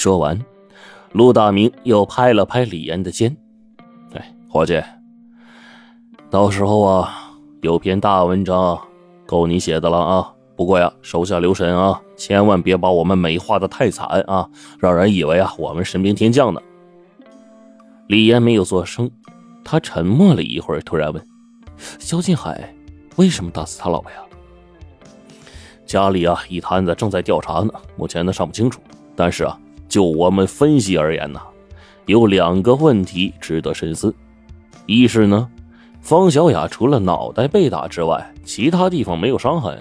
说完，陆大明又拍了拍李岩的肩：“哎，伙计，到时候啊，有篇大文章够你写的了啊。不过呀，手下留神啊，千万别把我们美化的太惨啊，让人以为啊我们神兵天将呢。”李岩没有作声，他沉默了一会儿，突然问：“萧劲海为什么打死他老婆呀？”家里啊，一摊子正在调查呢，目前呢尚不清楚。但是啊，就我们分析而言呢，有两个问题值得深思：一是呢，方小雅除了脑袋被打之外，其他地方没有伤痕，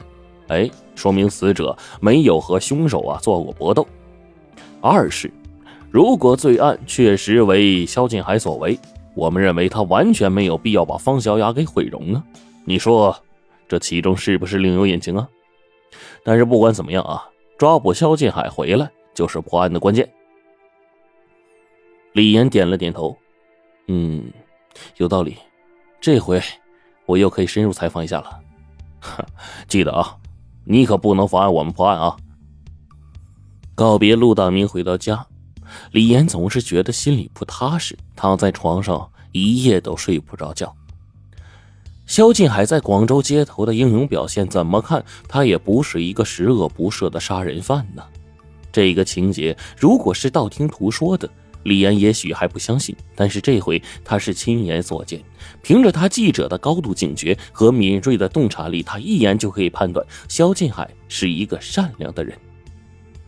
哎，说明死者没有和凶手啊做过搏斗；二是，如果罪案确实为肖劲海所为，我们认为他完全没有必要把方小雅给毁容啊。你说，这其中是不是另有隐情啊？但是不管怎么样啊，抓捕肖劲海回来就是破案的关键。李岩点了点头，嗯，有道理。这回我又可以深入采访一下了。记得啊，你可不能妨碍我们破案啊！告别陆大明，回到家，李岩总是觉得心里不踏实，躺在床上一夜都睡不着觉。萧劲海在广州街头的英勇表现，怎么看他也不是一个十恶不赦的杀人犯呢？这个情节如果是道听途说的，李岩也许还不相信。但是这回他是亲眼所见，凭着他记者的高度警觉和敏锐的洞察力，他一眼就可以判断萧劲海是一个善良的人。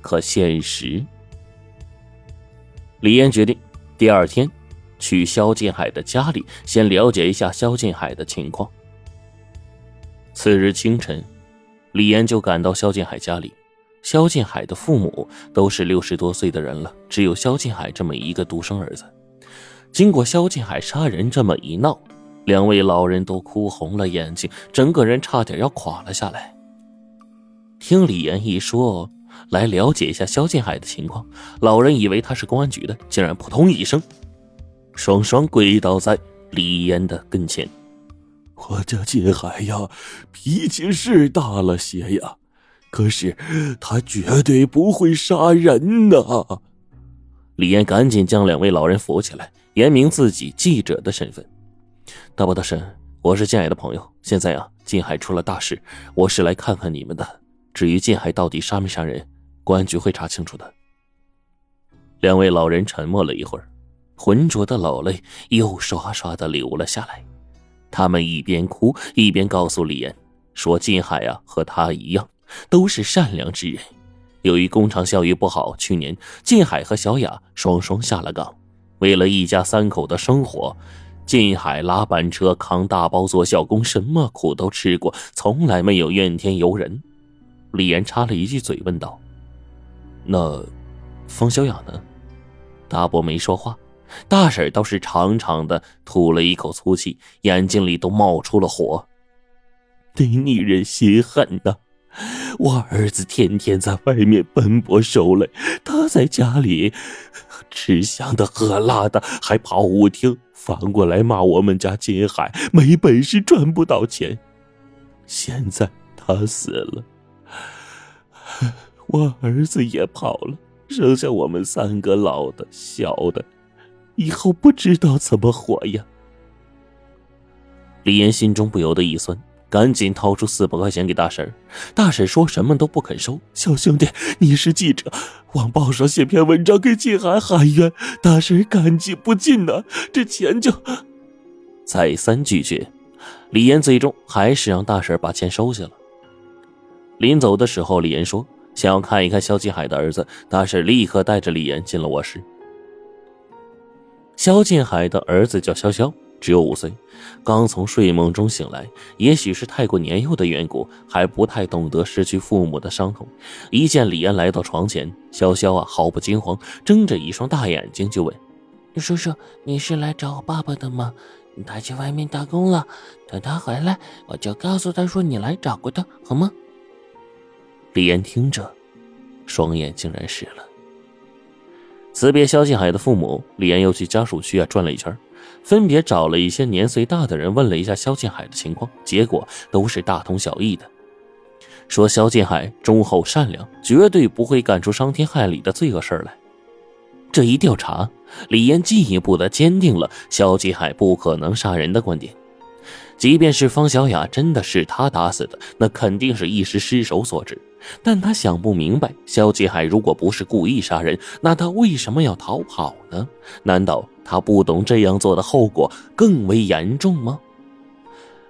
可现实，李岩决定第二天。去萧劲海的家里，先了解一下萧劲海的情况。次日清晨，李岩就赶到萧劲海家里。萧劲海的父母都是六十多岁的人了，只有萧劲海这么一个独生儿子。经过萧劲海杀人这么一闹，两位老人都哭红了眼睛，整个人差点要垮了下来。听李岩一说，来了解一下萧劲海的情况，老人以为他是公安局的，竟然扑通一声。双双跪倒在李岩的跟前。我家金海呀，脾气是大了些呀，可是他绝对不会杀人的。李岩赶紧将两位老人扶起来，言明自己记者的身份。大伯大婶，我是金海的朋友。现在啊，金海出了大事，我是来看看你们的。至于金海到底杀没杀人，公安局会查清楚的。两位老人沉默了一会儿。浑浊的老泪又刷刷的流了下来，他们一边哭一边告诉李岩说：“金海啊，和他一样，都是善良之人。由于工厂效益不好，去年金海和小雅双双下了岗。为了一家三口的生活，金海拉板车、扛大包做小工，什么苦都吃过，从来没有怨天尤人。”李岩插了一句嘴，问道：“那方小雅呢？”大伯没说话。大婶倒是长长的吐了一口粗气，眼睛里都冒出了火。那女人心狠呐！我儿子天天在外面奔波受累，他在家里吃香的喝辣的，还跑舞厅，反过来骂我们家金海没本事赚不到钱。现在他死了，我儿子也跑了，剩下我们三个老的、小的。以后不知道怎么活呀！李岩心中不由得一酸，赶紧掏出四百块钱给大婶大婶说什么都不肯收。小兄弟，你是记者，往报上写篇文章给静海喊冤，大婶感激不尽呐。这钱就再三拒绝，李岩最终还是让大婶把钱收下了。临走的时候，李岩说想要看一看肖金海的儿子，大婶立刻带着李岩进了卧室。肖劲海的儿子叫潇潇，只有五岁，刚从睡梦中醒来。也许是太过年幼的缘故，还不太懂得失去父母的伤痛。一见李安来到床前，潇潇啊毫不惊慌，睁着一双大眼睛就问：“叔叔，你是来找我爸爸的吗？他去外面打工了，等他回来，我就告诉他说你来找过他，好吗？”李岩听着，双眼竟然湿了。辞别萧劲海的父母，李岩又去家属区啊转了一圈，分别找了一些年岁大的人问了一下萧劲海的情况，结果都是大同小异的，说萧劲海忠厚善良，绝对不会干出伤天害理的罪恶事来。这一调查，李岩进一步的坚定了肖继海不可能杀人的观点。即便是方小雅真的是他打死的，那肯定是一时失手所致。但他想不明白，肖继海如果不是故意杀人，那他为什么要逃跑呢？难道他不懂这样做的后果更为严重吗？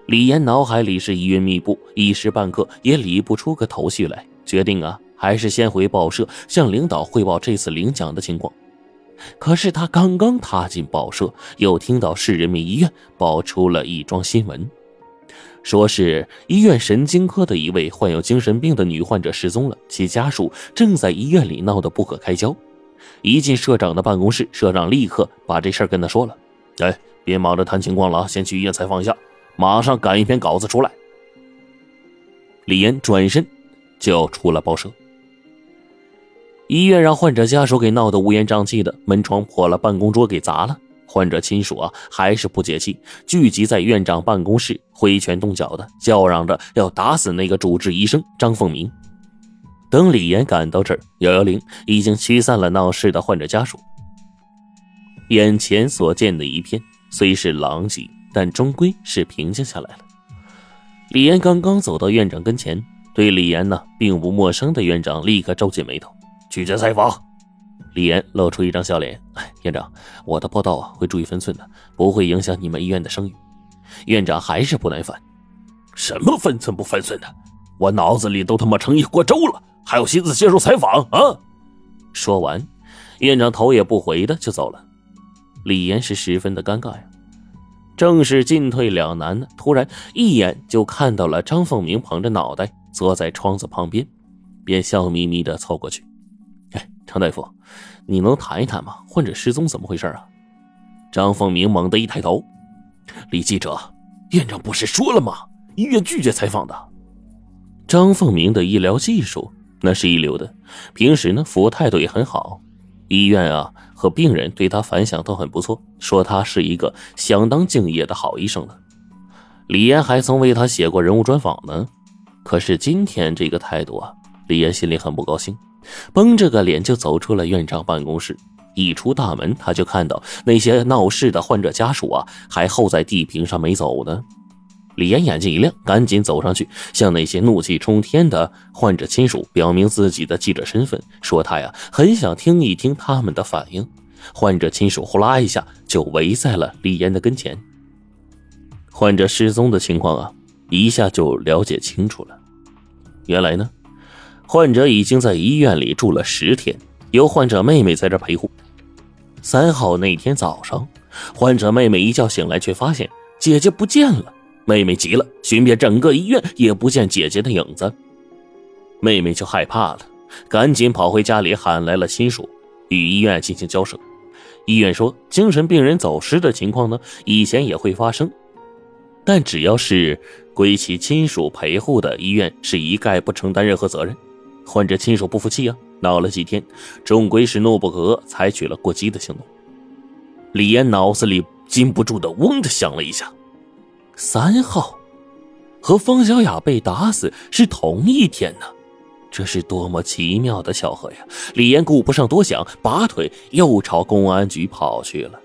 李岩脑海里是疑云密布，一时半刻也理不出个头绪来。决定啊，还是先回报社向领导汇报这次领奖的情况。可是他刚刚踏进报社，又听到市人民医院爆出了一桩新闻，说是医院神经科的一位患有精神病的女患者失踪了，其家属正在医院里闹得不可开交。一进社长的办公室，社长立刻把这事儿跟他说了：“哎，别忙着谈情况了啊，先去医院采访一下，马上赶一篇稿子出来。”李岩转身就出了报社。医院让患者家属给闹得乌烟瘴气的，门窗破了，办公桌给砸了。患者亲属啊，还是不解气，聚集在院长办公室，挥拳动脚的，叫嚷着要打死那个主治医生张凤鸣。等李岩赶到这儿，幺幺零已经驱散了闹事的患者家属。眼前所见的一片虽是狼藉，但终归是平静下来了。李岩刚刚走到院长跟前，对李岩呢并不陌生的院长立刻皱起眉头。拒绝采访，李岩露出一张笑脸。哎，院长，我的报道啊会注意分寸的，不会影响你们医院的声誉。院长还是不耐烦，什么分寸不分寸的？我脑子里都他妈成一锅粥了，还有心思接受采访啊？说完，院长头也不回的就走了。李岩是十分的尴尬呀，正是进退两难呢。突然一眼就看到了张凤鸣捧着脑袋坐在窗子旁边，便笑眯眯的凑过去。哎张大夫，你能谈一谈吗？患者失踪怎么回事啊？张凤鸣猛地一抬头，李记者，院长不是说了吗？医院拒绝采访的。张凤鸣的医疗技术那是一流的，平时呢服务态度也很好，医院啊和病人对他反响都很不错，说他是一个相当敬业的好医生了。李岩还曾为他写过人物专访呢。可是今天这个态度啊，李岩心里很不高兴。绷着个脸就走出了院长办公室，一出大门，他就看到那些闹事的患者家属啊，还候在地坪上没走呢。李岩眼睛一亮，赶紧走上去，向那些怒气冲天的患者亲属表明自己的记者身份，说他呀很想听一听他们的反应。患者亲属呼啦一下就围在了李岩的跟前。患者失踪的情况啊，一下就了解清楚了。原来呢。患者已经在医院里住了十天，由患者妹妹在这陪护。三号那天早上，患者妹妹一觉醒来，却发现姐姐不见了。妹妹急了，寻遍整个医院也不见姐姐的影子。妹妹就害怕了，赶紧跑回家里喊来了亲属，与医院进行交涉。医院说，精神病人走失的情况呢，以前也会发生，但只要是归其亲属陪护的医院，是一概不承担任何责任。患者亲属不服气啊，闹了几天，终归是怒不可遏，采取了过激的行动。李岩脑子里禁不住的嗡的响了一下，三号和方小雅被打死是同一天呢，这是多么奇妙的巧合呀！李岩顾不上多想，拔腿又朝公安局跑去了。